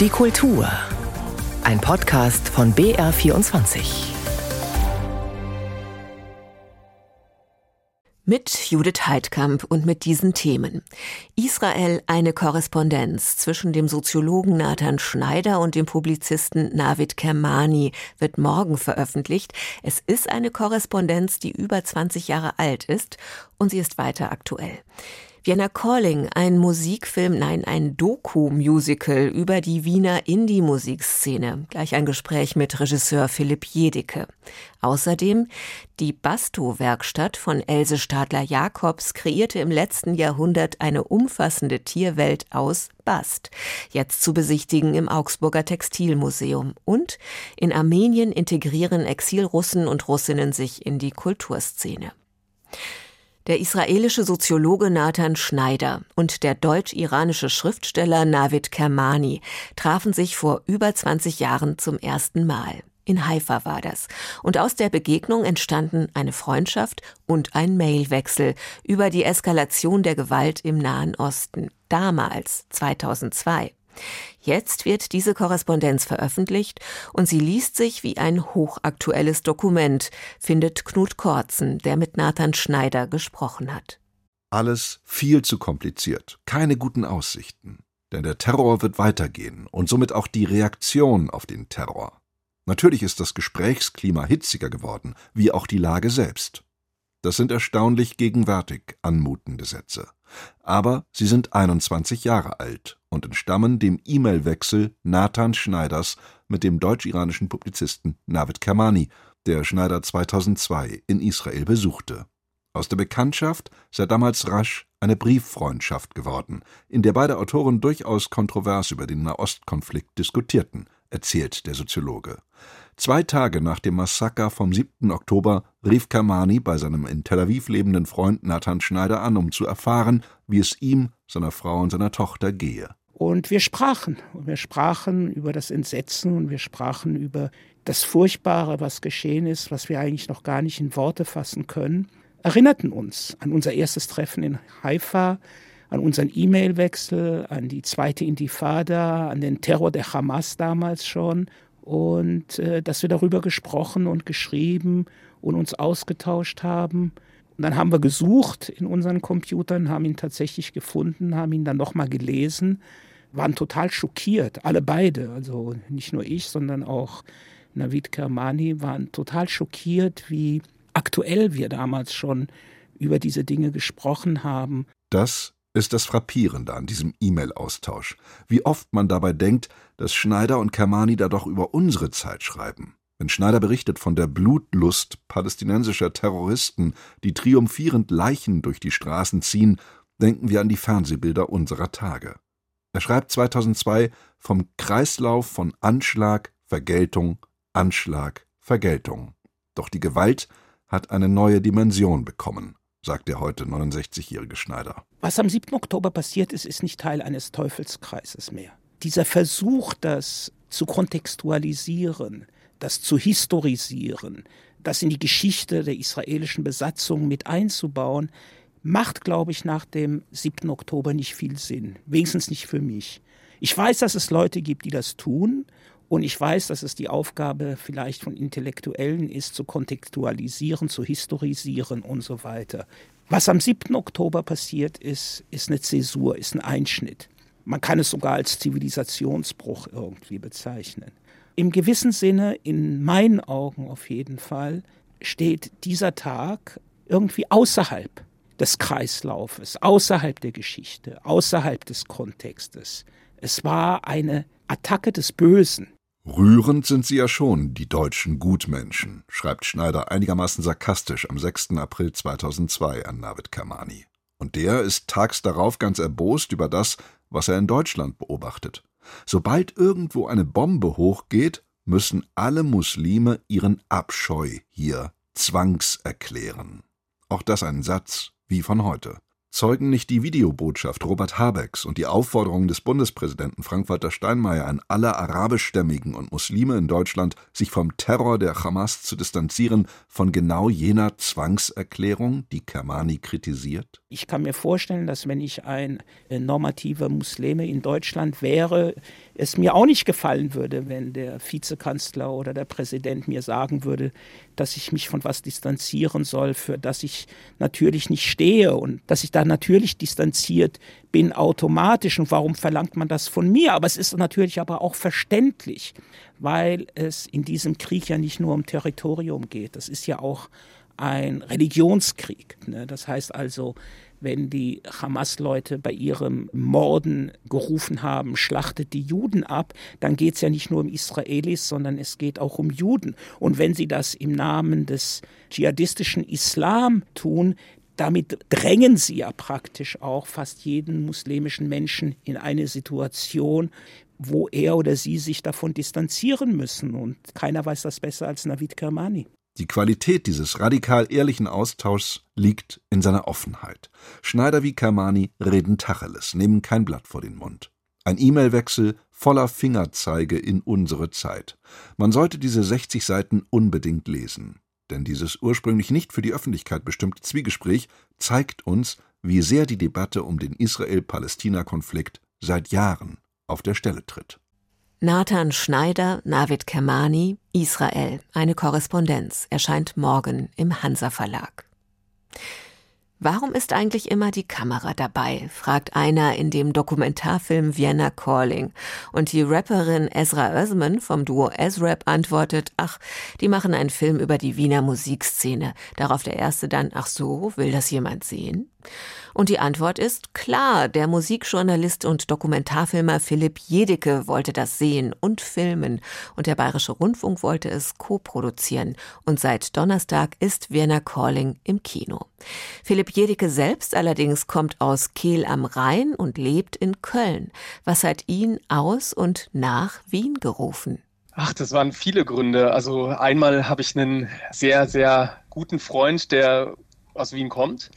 Die Kultur. Ein Podcast von BR24. Mit Judith Heidkamp und mit diesen Themen. Israel eine Korrespondenz zwischen dem Soziologen Nathan Schneider und dem Publizisten Navid Kermani wird morgen veröffentlicht. Es ist eine Korrespondenz, die über 20 Jahre alt ist und sie ist weiter aktuell. Vienna Calling, ein Musikfilm, nein, ein Doku-Musical über die Wiener Indie-Musikszene. Gleich ein Gespräch mit Regisseur Philipp Jedicke. Außerdem die Basto-Werkstatt von Else Stadler-Jacobs kreierte im letzten Jahrhundert eine umfassende Tierwelt aus Bast. Jetzt zu besichtigen im Augsburger Textilmuseum. Und in Armenien integrieren Exilrussen und Russinnen sich in die Kulturszene. Der israelische Soziologe Nathan Schneider und der deutsch-iranische Schriftsteller Navid Kermani trafen sich vor über 20 Jahren zum ersten Mal. In Haifa war das. Und aus der Begegnung entstanden eine Freundschaft und ein Mailwechsel über die Eskalation der Gewalt im Nahen Osten. Damals, 2002. Jetzt wird diese Korrespondenz veröffentlicht und sie liest sich wie ein hochaktuelles Dokument, findet Knut Korzen, der mit Nathan Schneider gesprochen hat. Alles viel zu kompliziert, keine guten Aussichten. Denn der Terror wird weitergehen und somit auch die Reaktion auf den Terror. Natürlich ist das Gesprächsklima hitziger geworden, wie auch die Lage selbst. Das sind erstaunlich gegenwärtig anmutende Sätze. Aber sie sind 21 Jahre alt und entstammen dem E-Mail-Wechsel Nathan Schneiders mit dem deutsch-iranischen Publizisten Navid Kermani, der Schneider 2002 in Israel besuchte. Aus der Bekanntschaft sei damals rasch eine Brieffreundschaft geworden, in der beide Autoren durchaus kontrovers über den Nahostkonflikt diskutierten, erzählt der Soziologe. Zwei Tage nach dem Massaker vom 7. Oktober rief Kermani bei seinem in Tel Aviv lebenden Freund Nathan Schneider an, um zu erfahren, wie es ihm, seiner Frau und seiner Tochter gehe. Und wir sprachen. Und wir sprachen über das Entsetzen und wir sprachen über das Furchtbare, was geschehen ist, was wir eigentlich noch gar nicht in Worte fassen können. Erinnerten uns an unser erstes Treffen in Haifa, an unseren E-Mail-Wechsel, an die zweite Intifada, an den Terror der Hamas damals schon und äh, dass wir darüber gesprochen und geschrieben und uns ausgetauscht haben. Und dann haben wir gesucht in unseren Computern, haben ihn tatsächlich gefunden, haben ihn dann nochmal gelesen, waren total schockiert, alle beide, also nicht nur ich, sondern auch Navid Kermani, waren total schockiert, wie aktuell wir damals schon über diese Dinge gesprochen haben. Das ist das Frappierende an diesem E-Mail-Austausch, wie oft man dabei denkt, dass Schneider und Kermani da doch über unsere Zeit schreiben. Wenn Schneider berichtet von der Blutlust palästinensischer Terroristen, die triumphierend Leichen durch die Straßen ziehen, denken wir an die Fernsehbilder unserer Tage. Er schreibt 2002 vom Kreislauf von Anschlag, Vergeltung, Anschlag, Vergeltung. Doch die Gewalt hat eine neue Dimension bekommen sagt der heute 69-jährige Schneider. Was am 7. Oktober passiert ist, ist nicht Teil eines Teufelskreises mehr. Dieser Versuch, das zu kontextualisieren, das zu historisieren, das in die Geschichte der israelischen Besatzung mit einzubauen, macht, glaube ich, nach dem 7. Oktober nicht viel Sinn. Wenigstens nicht für mich. Ich weiß, dass es Leute gibt, die das tun. Und ich weiß, dass es die Aufgabe vielleicht von Intellektuellen ist, zu kontextualisieren, zu historisieren und so weiter. Was am 7. Oktober passiert ist, ist eine Zäsur, ist ein Einschnitt. Man kann es sogar als Zivilisationsbruch irgendwie bezeichnen. Im gewissen Sinne, in meinen Augen auf jeden Fall, steht dieser Tag irgendwie außerhalb des Kreislaufes, außerhalb der Geschichte, außerhalb des Kontextes. Es war eine Attacke des Bösen, Rührend sind sie ja schon, die deutschen Gutmenschen, schreibt Schneider einigermaßen sarkastisch am 6. April 2002 an Navid Kermani. Und der ist tags darauf ganz erbost über das, was er in Deutschland beobachtet. Sobald irgendwo eine Bombe hochgeht, müssen alle Muslime ihren Abscheu hier zwangserklären. Auch das ein Satz wie von heute. Zeugen nicht die Videobotschaft Robert Habecks und die Aufforderung des Bundespräsidenten Frank-Walter Steinmeier an alle arabischstämmigen und Muslime in Deutschland, sich vom Terror der Hamas zu distanzieren, von genau jener Zwangserklärung, die Kermani kritisiert? Ich kann mir vorstellen, dass wenn ich ein äh, normativer Muslime in Deutschland wäre, es mir auch nicht gefallen würde, wenn der Vizekanzler oder der Präsident mir sagen würde, dass ich mich von was distanzieren soll, für das ich natürlich nicht stehe und dass ich da natürlich distanziert bin automatisch. Und warum verlangt man das von mir? Aber es ist natürlich aber auch verständlich, weil es in diesem Krieg ja nicht nur um Territorium geht. Das ist ja auch ein Religionskrieg. Ne? Das heißt also, wenn die Hamas-Leute bei ihrem Morden gerufen haben, schlachtet die Juden ab, dann geht es ja nicht nur um Israelis, sondern es geht auch um Juden. Und wenn sie das im Namen des dschihadistischen Islam tun, damit drängen sie ja praktisch auch fast jeden muslimischen Menschen in eine Situation, wo er oder sie sich davon distanzieren müssen. Und keiner weiß das besser als Navid Kermani. Die Qualität dieses radikal ehrlichen Austauschs liegt in seiner Offenheit. Schneider wie Kermani reden Tacheles, nehmen kein Blatt vor den Mund. Ein E-Mail-Wechsel voller Fingerzeige in unsere Zeit. Man sollte diese 60 Seiten unbedingt lesen. Denn dieses ursprünglich nicht für die Öffentlichkeit bestimmte Zwiegespräch zeigt uns, wie sehr die Debatte um den Israel-Palästina-Konflikt seit Jahren auf der Stelle tritt. Nathan Schneider, Navid Kermani, Israel. Eine Korrespondenz erscheint morgen im Hansa Verlag. Warum ist eigentlich immer die Kamera dabei? fragt einer in dem Dokumentarfilm Vienna Calling. Und die Rapperin Ezra Özman vom Duo Ezrap antwortet, ach, die machen einen Film über die Wiener Musikszene. Darauf der erste dann, ach so, will das jemand sehen? Und die Antwort ist klar, der Musikjournalist und Dokumentarfilmer Philipp Jedicke wollte das sehen und filmen und der Bayerische Rundfunk wollte es co-produzieren und seit Donnerstag ist Vienna Calling im Kino. Philipp Jedicke selbst allerdings kommt aus Kehl am Rhein und lebt in Köln. Was hat ihn aus und nach Wien gerufen? Ach, das waren viele Gründe. Also einmal habe ich einen sehr, sehr guten Freund, der aus Wien kommt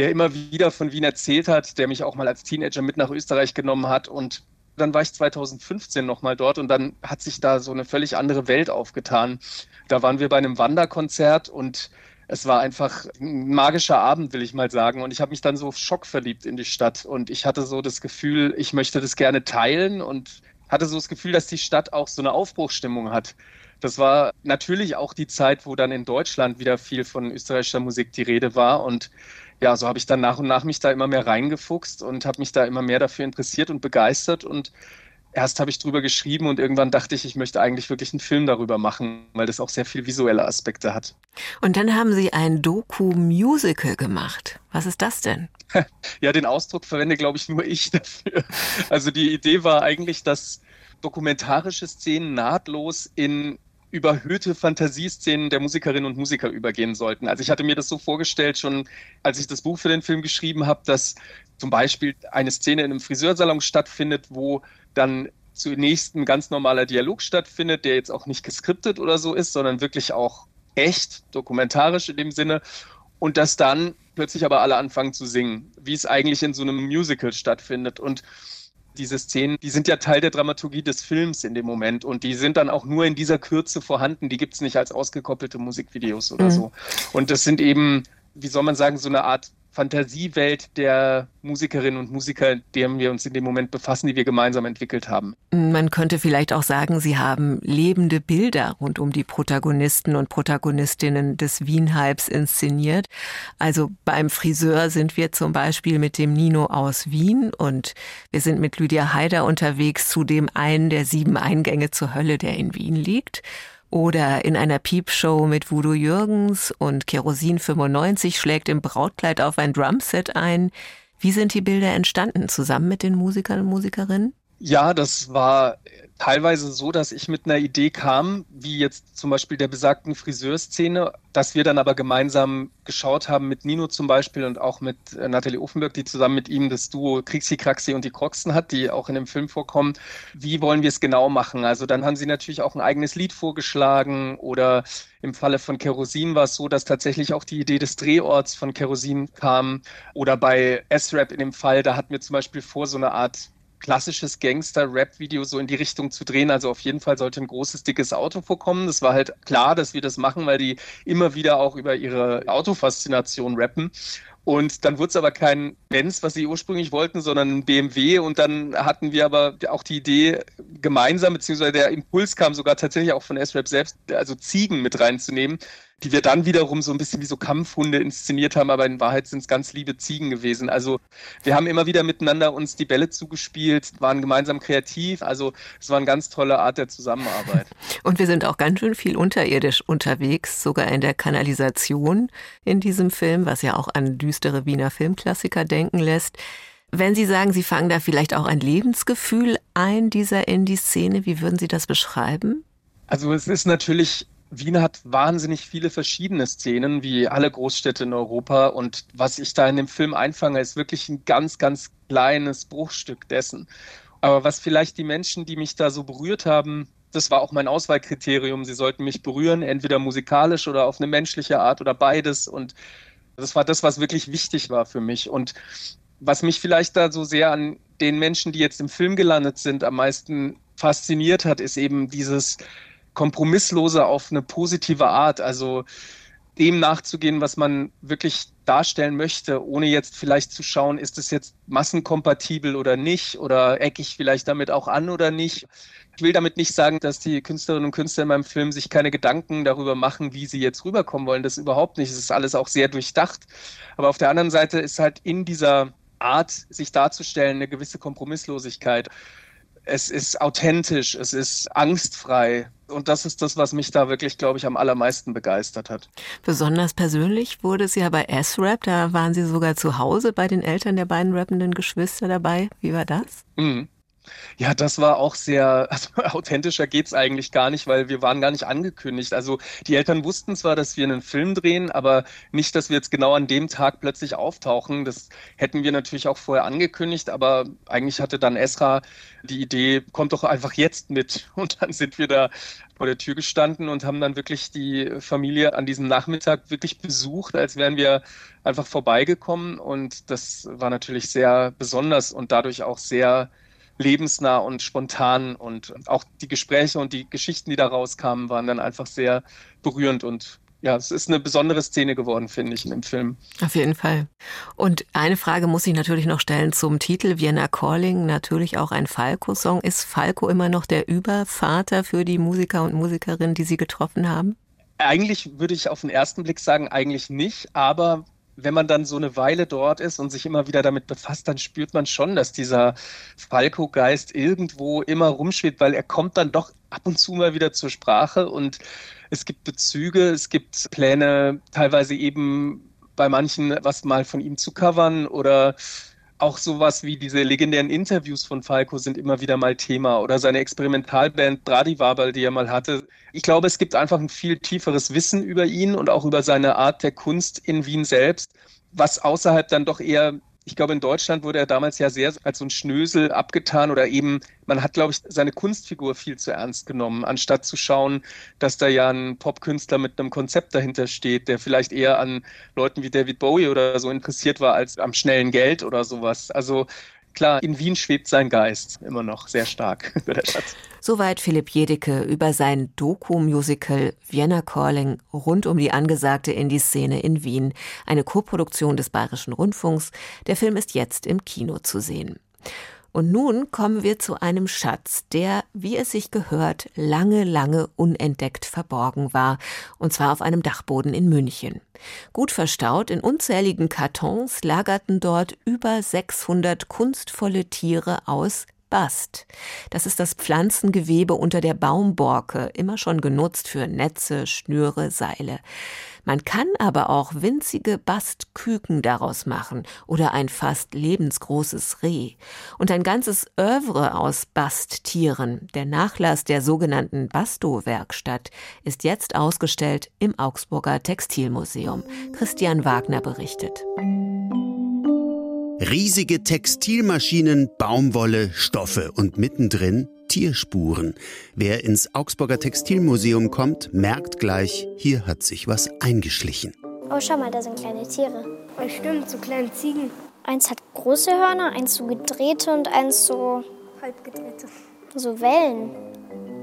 der immer wieder von Wien erzählt hat, der mich auch mal als Teenager mit nach Österreich genommen hat. Und dann war ich 2015 nochmal dort und dann hat sich da so eine völlig andere Welt aufgetan. Da waren wir bei einem Wanderkonzert und es war einfach ein magischer Abend, will ich mal sagen. Und ich habe mich dann so schockverliebt in die Stadt. Und ich hatte so das Gefühl, ich möchte das gerne teilen und hatte so das Gefühl, dass die Stadt auch so eine Aufbruchsstimmung hat. Das war natürlich auch die Zeit, wo dann in Deutschland wieder viel von österreichischer Musik die Rede war. Und ja, so habe ich dann nach und nach mich da immer mehr reingefuchst und habe mich da immer mehr dafür interessiert und begeistert und erst habe ich drüber geschrieben und irgendwann dachte ich, ich möchte eigentlich wirklich einen Film darüber machen, weil das auch sehr viel visuelle Aspekte hat. Und dann haben Sie ein Doku-Musical gemacht. Was ist das denn? Ja, den Ausdruck verwende, glaube ich, nur ich dafür. Also die Idee war eigentlich, dass dokumentarische Szenen nahtlos in überhöhte Fantasieszenen der Musikerinnen und Musiker übergehen sollten. Also ich hatte mir das so vorgestellt, schon als ich das Buch für den Film geschrieben habe, dass zum Beispiel eine Szene in einem Friseursalon stattfindet, wo dann zunächst ein ganz normaler Dialog stattfindet, der jetzt auch nicht geskriptet oder so ist, sondern wirklich auch echt, dokumentarisch in dem Sinne. Und dass dann plötzlich aber alle anfangen zu singen, wie es eigentlich in so einem Musical stattfindet. Und diese Szenen, die sind ja Teil der Dramaturgie des Films in dem Moment und die sind dann auch nur in dieser Kürze vorhanden. Die gibt es nicht als ausgekoppelte Musikvideos oder mhm. so. Und das sind eben, wie soll man sagen, so eine Art Fantasiewelt der Musikerinnen und Musiker, deren wir uns in dem Moment befassen, die wir gemeinsam entwickelt haben. Man könnte vielleicht auch sagen, Sie haben lebende Bilder rund um die Protagonisten und Protagonistinnen des Wien-Hypes inszeniert. Also beim Friseur sind wir zum Beispiel mit dem Nino aus Wien und wir sind mit Lydia Haider unterwegs zu dem einen der sieben Eingänge zur Hölle, der in Wien liegt. Oder in einer Piepshow mit Voodoo Jürgens und Kerosin 95 schlägt im Brautkleid auf ein Drumset ein. Wie sind die Bilder entstanden? Zusammen mit den Musikern und Musikerinnen? Ja, das war teilweise so, dass ich mit einer Idee kam, wie jetzt zum Beispiel der besagten Friseurszene, dass wir dann aber gemeinsam geschaut haben mit Nino zum Beispiel und auch mit äh, Nathalie Offenberg, die zusammen mit ihm das Duo Krixi, Kraxi und die Kroxen hat, die auch in dem Film vorkommen. Wie wollen wir es genau machen? Also dann haben sie natürlich auch ein eigenes Lied vorgeschlagen oder im Falle von Kerosin war es so, dass tatsächlich auch die Idee des Drehorts von Kerosin kam oder bei S-Rap in dem Fall, da hatten wir zum Beispiel vor, so eine Art klassisches Gangster-Rap-Video so in die Richtung zu drehen. Also auf jeden Fall sollte ein großes, dickes Auto vorkommen. Das war halt klar, dass wir das machen, weil die immer wieder auch über ihre Autofaszination rappen. Und dann wurde es aber kein Benz, was sie ursprünglich wollten, sondern ein BMW. Und dann hatten wir aber auch die Idee gemeinsam, beziehungsweise der Impuls kam sogar tatsächlich auch von S-Rap selbst, also Ziegen mit reinzunehmen die wir dann wiederum so ein bisschen wie so Kampfhunde inszeniert haben, aber in Wahrheit sind es ganz liebe Ziegen gewesen. Also wir haben immer wieder miteinander uns die Bälle zugespielt, waren gemeinsam kreativ. Also es war eine ganz tolle Art der Zusammenarbeit. Und wir sind auch ganz schön viel unterirdisch unterwegs, sogar in der Kanalisation in diesem Film, was ja auch an düstere Wiener Filmklassiker denken lässt. Wenn Sie sagen, Sie fangen da vielleicht auch ein Lebensgefühl ein, dieser Indie-Szene, wie würden Sie das beschreiben? Also es ist natürlich Wien hat wahnsinnig viele verschiedene Szenen, wie alle Großstädte in Europa. Und was ich da in dem Film einfange, ist wirklich ein ganz, ganz kleines Bruchstück dessen. Aber was vielleicht die Menschen, die mich da so berührt haben, das war auch mein Auswahlkriterium. Sie sollten mich berühren, entweder musikalisch oder auf eine menschliche Art oder beides. Und das war das, was wirklich wichtig war für mich. Und was mich vielleicht da so sehr an den Menschen, die jetzt im Film gelandet sind, am meisten fasziniert hat, ist eben dieses, kompromisslose auf eine positive Art. Also dem nachzugehen, was man wirklich darstellen möchte, ohne jetzt vielleicht zu schauen, ist es jetzt massenkompatibel oder nicht oder ecke ich vielleicht damit auch an oder nicht. Ich will damit nicht sagen, dass die Künstlerinnen und Künstler in meinem Film sich keine Gedanken darüber machen, wie sie jetzt rüberkommen wollen. Das überhaupt nicht. Es ist alles auch sehr durchdacht. Aber auf der anderen Seite ist halt in dieser Art, sich darzustellen, eine gewisse Kompromisslosigkeit. Es ist authentisch, es ist angstfrei, und das ist das, was mich da wirklich, glaube ich, am allermeisten begeistert hat. Besonders persönlich wurde es ja bei S-Rap. Da waren Sie sogar zu Hause bei den Eltern der beiden rappenden Geschwister dabei. Wie war das? Mhm. Ja, das war auch sehr, also authentischer geht's eigentlich gar nicht, weil wir waren gar nicht angekündigt. Also die Eltern wussten zwar, dass wir einen Film drehen, aber nicht, dass wir jetzt genau an dem Tag plötzlich auftauchen. Das hätten wir natürlich auch vorher angekündigt, aber eigentlich hatte dann Esra die Idee, kommt doch einfach jetzt mit. Und dann sind wir da vor der Tür gestanden und haben dann wirklich die Familie an diesem Nachmittag wirklich besucht, als wären wir einfach vorbeigekommen. Und das war natürlich sehr besonders und dadurch auch sehr lebensnah und spontan und auch die Gespräche und die Geschichten, die da rauskamen, waren dann einfach sehr berührend und ja, es ist eine besondere Szene geworden, finde ich, in dem Film. Auf jeden Fall. Und eine Frage muss ich natürlich noch stellen zum Titel Vienna Calling, natürlich auch ein Falco-Song. Ist Falco immer noch der Übervater für die Musiker und Musikerinnen, die Sie getroffen haben? Eigentlich würde ich auf den ersten Blick sagen, eigentlich nicht, aber wenn man dann so eine Weile dort ist und sich immer wieder damit befasst, dann spürt man schon, dass dieser Falco-Geist irgendwo immer rumschwebt, weil er kommt dann doch ab und zu mal wieder zur Sprache. Und es gibt Bezüge, es gibt Pläne, teilweise eben bei manchen was mal von ihm zu covern oder auch sowas wie diese legendären Interviews von Falco sind immer wieder mal Thema oder seine Experimentalband Bradivabal, die er mal hatte. Ich glaube, es gibt einfach ein viel tieferes Wissen über ihn und auch über seine Art der Kunst in Wien selbst, was außerhalb dann doch eher ich glaube, in Deutschland wurde er damals ja sehr als so ein Schnösel abgetan oder eben, man hat, glaube ich, seine Kunstfigur viel zu ernst genommen, anstatt zu schauen, dass da ja ein Popkünstler mit einem Konzept dahinter steht, der vielleicht eher an Leuten wie David Bowie oder so interessiert war als am schnellen Geld oder sowas. Also Klar, in Wien schwebt sein Geist immer noch sehr stark über der Stadt. Soweit Philipp Jedecke über sein Doku-Musical Vienna Calling rund um die angesagte Indie-Szene in Wien, eine Koproduktion des Bayerischen Rundfunks. Der Film ist jetzt im Kino zu sehen. Und nun kommen wir zu einem Schatz, der, wie es sich gehört, lange, lange unentdeckt verborgen war, und zwar auf einem Dachboden in München. Gut verstaut in unzähligen Kartons lagerten dort über 600 kunstvolle Tiere aus Bast. Das ist das Pflanzengewebe unter der Baumborke, immer schon genutzt für Netze, Schnüre, Seile. Man kann aber auch winzige Bastküken daraus machen oder ein fast lebensgroßes Reh. Und ein ganzes Övre aus Basttieren, der Nachlass der sogenannten Basto-Werkstatt, ist jetzt ausgestellt im Augsburger Textilmuseum. Christian Wagner berichtet. Riesige Textilmaschinen, Baumwolle, Stoffe und mittendrin Tierspuren. Wer ins Augsburger Textilmuseum kommt, merkt gleich, hier hat sich was eingeschlichen. Oh, schau mal, da sind kleine Tiere. Oh, stimmt, so kleine Ziegen. Eins hat große Hörner, eins so gedrehte und eins so halb gedrehte. So Wellen.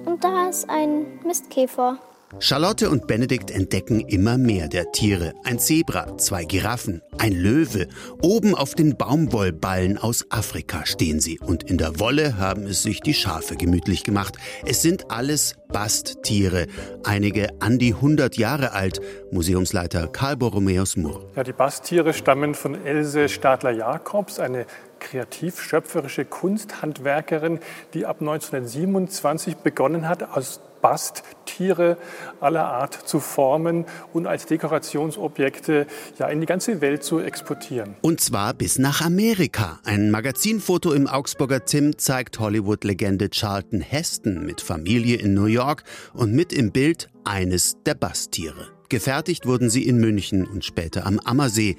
Und da ist ein Mistkäfer. Charlotte und Benedikt entdecken immer mehr der Tiere. Ein Zebra, zwei Giraffen, ein Löwe. Oben auf den Baumwollballen aus Afrika stehen sie. Und in der Wolle haben es sich die Schafe gemütlich gemacht. Es sind alles Basttiere. Einige an die 100 Jahre alt. Museumsleiter Karl Borromäus Murr. Ja, die Basttiere stammen von Else Stadler-Jakobs, eine kreativ-schöpferische Kunsthandwerkerin, die ab 1927 begonnen hat, aus Basttiere aller Art zu formen und als Dekorationsobjekte ja in die ganze Welt zu exportieren. Und zwar bis nach Amerika. Ein Magazinfoto im Augsburger Tim zeigt Hollywood-Legende Charlton Heston mit Familie in New York und mit im Bild eines der Basttiere. Gefertigt wurden sie in München und später am Ammersee.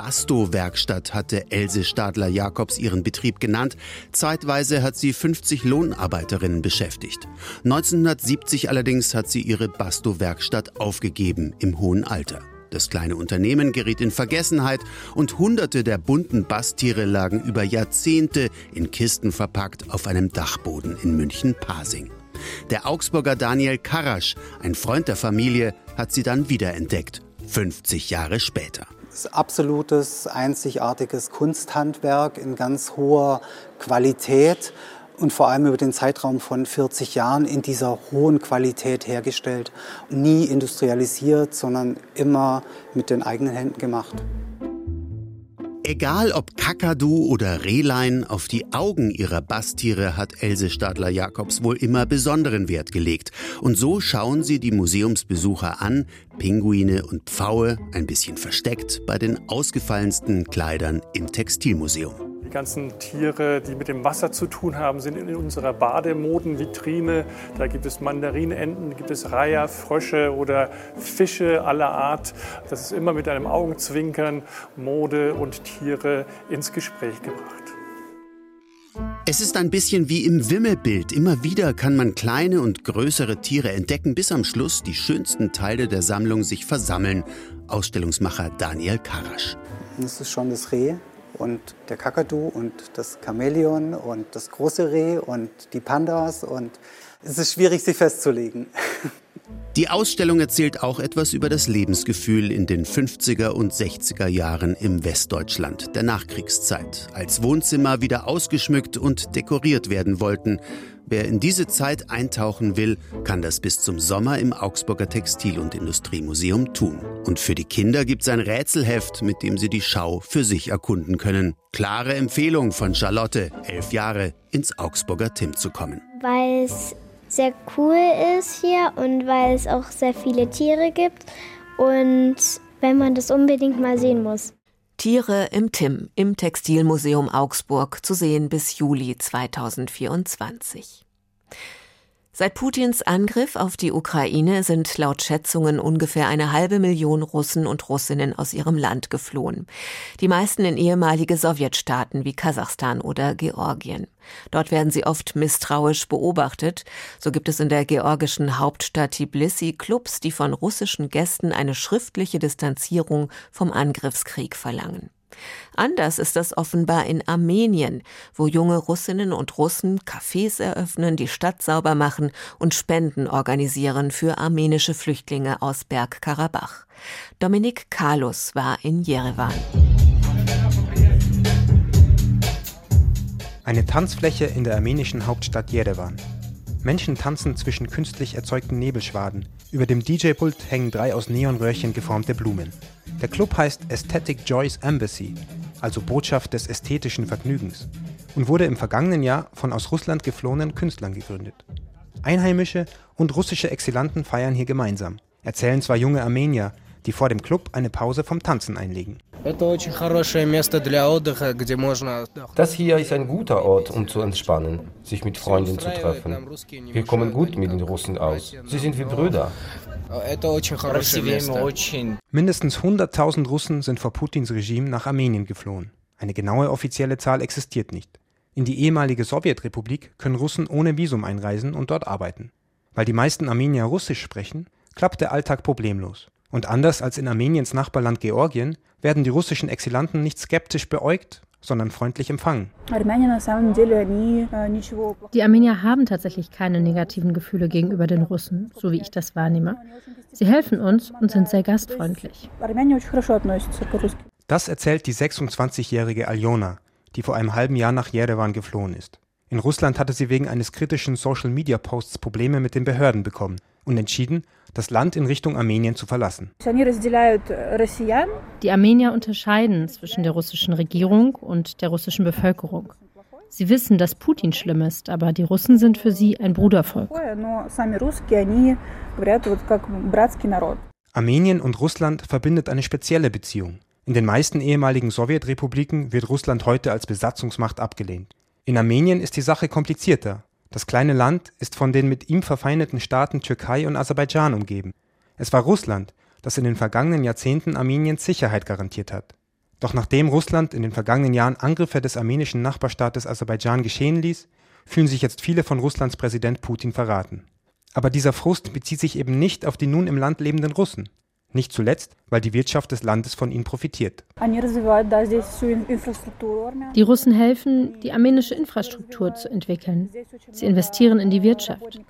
Basto-Werkstatt hatte Else Stadler-Jakobs ihren Betrieb genannt. Zeitweise hat sie 50 Lohnarbeiterinnen beschäftigt. 1970 allerdings hat sie ihre Basto-Werkstatt aufgegeben im hohen Alter. Das kleine Unternehmen geriet in Vergessenheit und hunderte der bunten Basttiere lagen über Jahrzehnte in Kisten verpackt auf einem Dachboden in München-Pasing. Der Augsburger Daniel Karasch, ein Freund der Familie, hat sie dann wiederentdeckt, 50 Jahre später absolutes, einzigartiges Kunsthandwerk in ganz hoher Qualität und vor allem über den Zeitraum von 40 Jahren in dieser hohen Qualität hergestellt. Nie industrialisiert, sondern immer mit den eigenen Händen gemacht. Egal ob Kakadu oder Rehlein, auf die Augen ihrer Basttiere hat Else Stadler-Jakobs wohl immer besonderen Wert gelegt. Und so schauen sie die Museumsbesucher an, Pinguine und Pfaue, ein bisschen versteckt, bei den ausgefallensten Kleidern im Textilmuseum. Die ganzen Tiere, die mit dem Wasser zu tun haben, sind in unserer Bademodenvitrine. Da gibt es Mandarinenten, gibt es Reiher, Frösche oder Fische aller Art. Das ist immer mit einem Augenzwinkern Mode und Tiere ins Gespräch gebracht. Es ist ein bisschen wie im Wimmelbild. Immer wieder kann man kleine und größere Tiere entdecken, bis am Schluss die schönsten Teile der Sammlung sich versammeln. Ausstellungsmacher Daniel Karasch. Das ist schon das Reh, und der Kakadu und das Chamäleon und das große Reh und die Pandas und es ist schwierig, sie festzulegen. Die Ausstellung erzählt auch etwas über das Lebensgefühl in den 50er und 60er Jahren im Westdeutschland der Nachkriegszeit, als Wohnzimmer wieder ausgeschmückt und dekoriert werden wollten. Wer in diese Zeit eintauchen will, kann das bis zum Sommer im Augsburger Textil- und Industriemuseum tun. Und für die Kinder gibt es ein Rätselheft, mit dem sie die Schau für sich erkunden können. Klare Empfehlung von Charlotte, elf Jahre, ins Augsburger Tim zu kommen. Weil es sehr cool ist hier und weil es auch sehr viele Tiere gibt und wenn man das unbedingt mal sehen muss. Tiere im Tim im Textilmuseum Augsburg zu sehen bis Juli 2024. Seit Putins Angriff auf die Ukraine sind laut Schätzungen ungefähr eine halbe Million Russen und Russinnen aus ihrem Land geflohen. Die meisten in ehemalige Sowjetstaaten wie Kasachstan oder Georgien. Dort werden sie oft misstrauisch beobachtet. So gibt es in der georgischen Hauptstadt Tbilisi Clubs, die von russischen Gästen eine schriftliche Distanzierung vom Angriffskrieg verlangen. Anders ist das offenbar in Armenien, wo junge Russinnen und Russen Cafés eröffnen, die Stadt sauber machen und Spenden organisieren für armenische Flüchtlinge aus Bergkarabach. Dominik Kalus war in Jerewan. Eine Tanzfläche in der armenischen Hauptstadt Jerewan. Menschen tanzen zwischen künstlich erzeugten Nebelschwaden. Über dem DJ-Pult hängen drei aus Neonröhrchen geformte Blumen. Der Club heißt Aesthetic Joyce Embassy, also Botschaft des ästhetischen Vergnügens, und wurde im vergangenen Jahr von aus Russland geflohenen Künstlern gegründet. Einheimische und russische Exilanten feiern hier gemeinsam, erzählen zwei junge Armenier, die vor dem Club eine Pause vom Tanzen einlegen. Das hier ist ein guter Ort, um zu entspannen, sich mit Freunden zu treffen. Wir kommen gut mit den Russen aus. Sie sind wie Brüder. Mindestens 100.000 Russen sind vor Putins Regime nach Armenien geflohen. Eine genaue offizielle Zahl existiert nicht. In die ehemalige Sowjetrepublik können Russen ohne Visum einreisen und dort arbeiten. Weil die meisten Armenier Russisch sprechen, klappt der Alltag problemlos. Und anders als in Armeniens Nachbarland Georgien werden die russischen Exilanten nicht skeptisch beäugt, sondern freundlich empfangen. Die Armenier haben tatsächlich keine negativen Gefühle gegenüber den Russen, so wie ich das wahrnehme. Sie helfen uns und sind sehr gastfreundlich. Das erzählt die 26-jährige Aljona, die vor einem halben Jahr nach Jerewan geflohen ist. In Russland hatte sie wegen eines kritischen Social-Media-Posts Probleme mit den Behörden bekommen und entschieden, das Land in Richtung Armenien zu verlassen. Die Armenier unterscheiden zwischen der russischen Regierung und der russischen Bevölkerung. Sie wissen, dass Putin schlimm ist, aber die Russen sind für sie ein Brudervolk. Armenien und Russland verbindet eine spezielle Beziehung. In den meisten ehemaligen Sowjetrepubliken wird Russland heute als Besatzungsmacht abgelehnt. In Armenien ist die Sache komplizierter. Das kleine Land ist von den mit ihm verfeindeten Staaten Türkei und Aserbaidschan umgeben. Es war Russland, das in den vergangenen Jahrzehnten Armeniens Sicherheit garantiert hat. Doch nachdem Russland in den vergangenen Jahren Angriffe des armenischen Nachbarstaates Aserbaidschan geschehen ließ, fühlen sich jetzt viele von Russlands Präsident Putin verraten. Aber dieser Frust bezieht sich eben nicht auf die nun im Land lebenden Russen. Nicht zuletzt, weil die Wirtschaft des Landes von ihnen profitiert. Die Russen helfen, die armenische Infrastruktur zu entwickeln. Sie investieren in die Wirtschaft.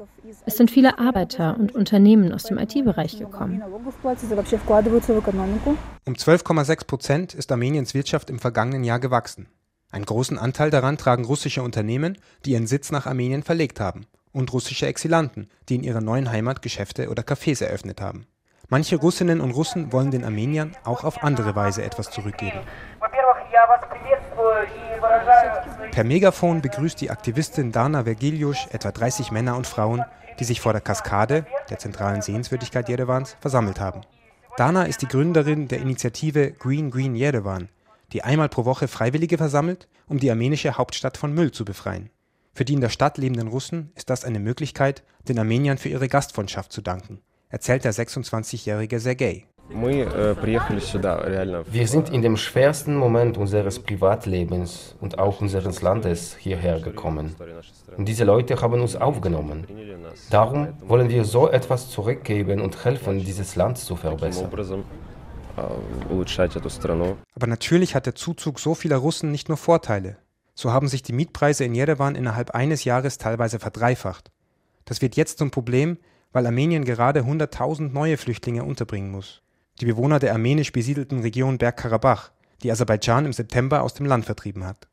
Es sind viele Arbeiter und Unternehmen aus dem IT-Bereich gekommen. Um 12,6 Prozent ist Armeniens Wirtschaft im vergangenen Jahr gewachsen. Einen großen Anteil daran tragen russische Unternehmen, die ihren Sitz nach Armenien verlegt haben, und russische Exilanten, die in ihrer neuen Heimat Geschäfte oder Cafés eröffnet haben. Manche Russinnen und Russen wollen den Armeniern auch auf andere Weise etwas zurückgeben. Per Megafon begrüßt die Aktivistin Dana Vergiliusch etwa 30 Männer und Frauen, die sich vor der Kaskade, der zentralen Sehenswürdigkeit Jerevans, versammelt haben. Dana ist die Gründerin der Initiative Green Green Yerevan, die einmal pro Woche Freiwillige versammelt, um die armenische Hauptstadt von Müll zu befreien. Für die in der Stadt lebenden Russen ist das eine Möglichkeit, den Armeniern für ihre Gastfreundschaft zu danken erzählt der 26-jährige Sergei. Wir sind in dem schwersten Moment unseres Privatlebens und auch unseres Landes hierher gekommen. Und diese Leute haben uns aufgenommen. Darum wollen wir so etwas zurückgeben und helfen, dieses Land zu verbessern. Aber natürlich hat der Zuzug so vieler Russen nicht nur Vorteile. So haben sich die Mietpreise in Jerewan innerhalb eines Jahres teilweise verdreifacht. Das wird jetzt zum Problem, weil Armenien gerade 100.000 neue Flüchtlinge unterbringen muss. Die Bewohner der armenisch besiedelten Region Bergkarabach, die Aserbaidschan im September aus dem Land vertrieben hat.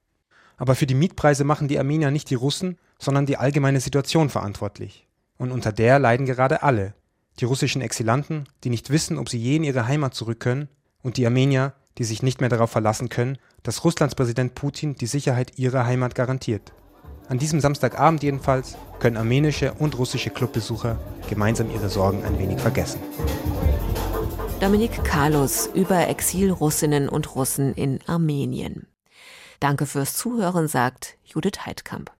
Aber für die Mietpreise machen die Armenier nicht die Russen, sondern die allgemeine Situation verantwortlich. Und unter der leiden gerade alle. Die russischen Exilanten, die nicht wissen, ob sie je in ihre Heimat zurück können, und die Armenier, die sich nicht mehr darauf verlassen können, dass Russlands Präsident Putin die Sicherheit ihrer Heimat garantiert. An diesem Samstagabend jedenfalls können armenische und russische Clubbesucher gemeinsam ihre Sorgen ein wenig vergessen. Dominik Carlos über Exilrussinnen und Russen in Armenien. Danke fürs Zuhören, sagt Judith Heidkamp.